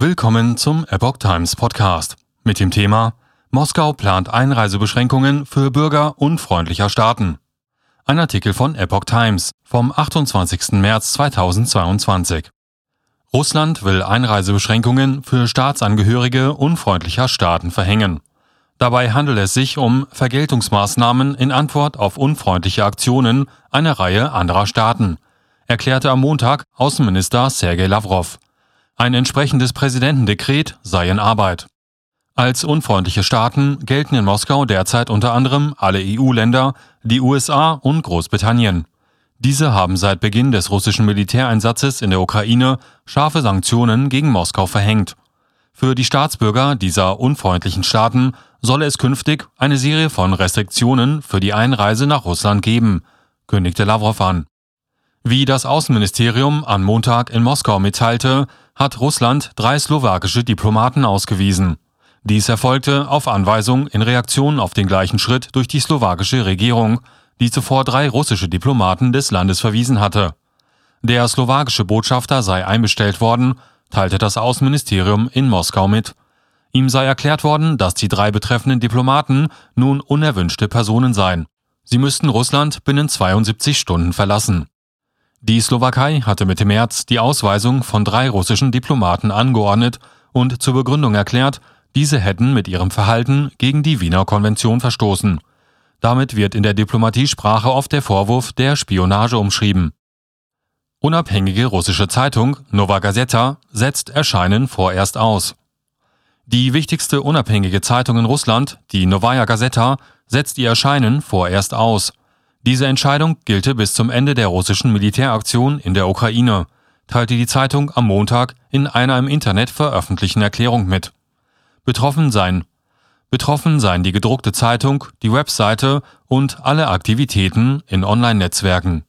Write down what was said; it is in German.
Willkommen zum Epoch Times Podcast mit dem Thema Moskau plant Einreisebeschränkungen für Bürger unfreundlicher Staaten. Ein Artikel von Epoch Times vom 28. März 2022. Russland will Einreisebeschränkungen für Staatsangehörige unfreundlicher Staaten verhängen. Dabei handelt es sich um Vergeltungsmaßnahmen in Antwort auf unfreundliche Aktionen einer Reihe anderer Staaten, erklärte am Montag Außenminister Sergei Lavrov. Ein entsprechendes Präsidentendekret sei in Arbeit. Als unfreundliche Staaten gelten in Moskau derzeit unter anderem alle EU-Länder, die USA und Großbritannien. Diese haben seit Beginn des russischen Militäreinsatzes in der Ukraine scharfe Sanktionen gegen Moskau verhängt. Für die Staatsbürger dieser unfreundlichen Staaten solle es künftig eine Serie von Restriktionen für die Einreise nach Russland geben, kündigte Lavrov an. Wie das Außenministerium am Montag in Moskau mitteilte, hat Russland drei slowakische Diplomaten ausgewiesen. Dies erfolgte auf Anweisung in Reaktion auf den gleichen Schritt durch die slowakische Regierung, die zuvor drei russische Diplomaten des Landes verwiesen hatte. Der slowakische Botschafter sei einbestellt worden, teilte das Außenministerium in Moskau mit. Ihm sei erklärt worden, dass die drei betreffenden Diplomaten nun unerwünschte Personen seien. Sie müssten Russland binnen 72 Stunden verlassen. Die Slowakei hatte Mitte März die Ausweisung von drei russischen Diplomaten angeordnet und zur Begründung erklärt, diese hätten mit ihrem Verhalten gegen die Wiener Konvention verstoßen. Damit wird in der Diplomatiesprache oft der Vorwurf der Spionage umschrieben. Unabhängige russische Zeitung Nova Gazeta setzt Erscheinen vorerst aus. Die wichtigste unabhängige Zeitung in Russland, die Novaya Gazeta, setzt ihr Erscheinen vorerst aus. Diese Entscheidung gilte bis zum Ende der russischen Militäraktion in der Ukraine, teilte die Zeitung am Montag in einer im Internet veröffentlichten Erklärung mit. Betroffen seien Betroffen seien die gedruckte Zeitung, die Webseite und alle Aktivitäten in Online-Netzwerken.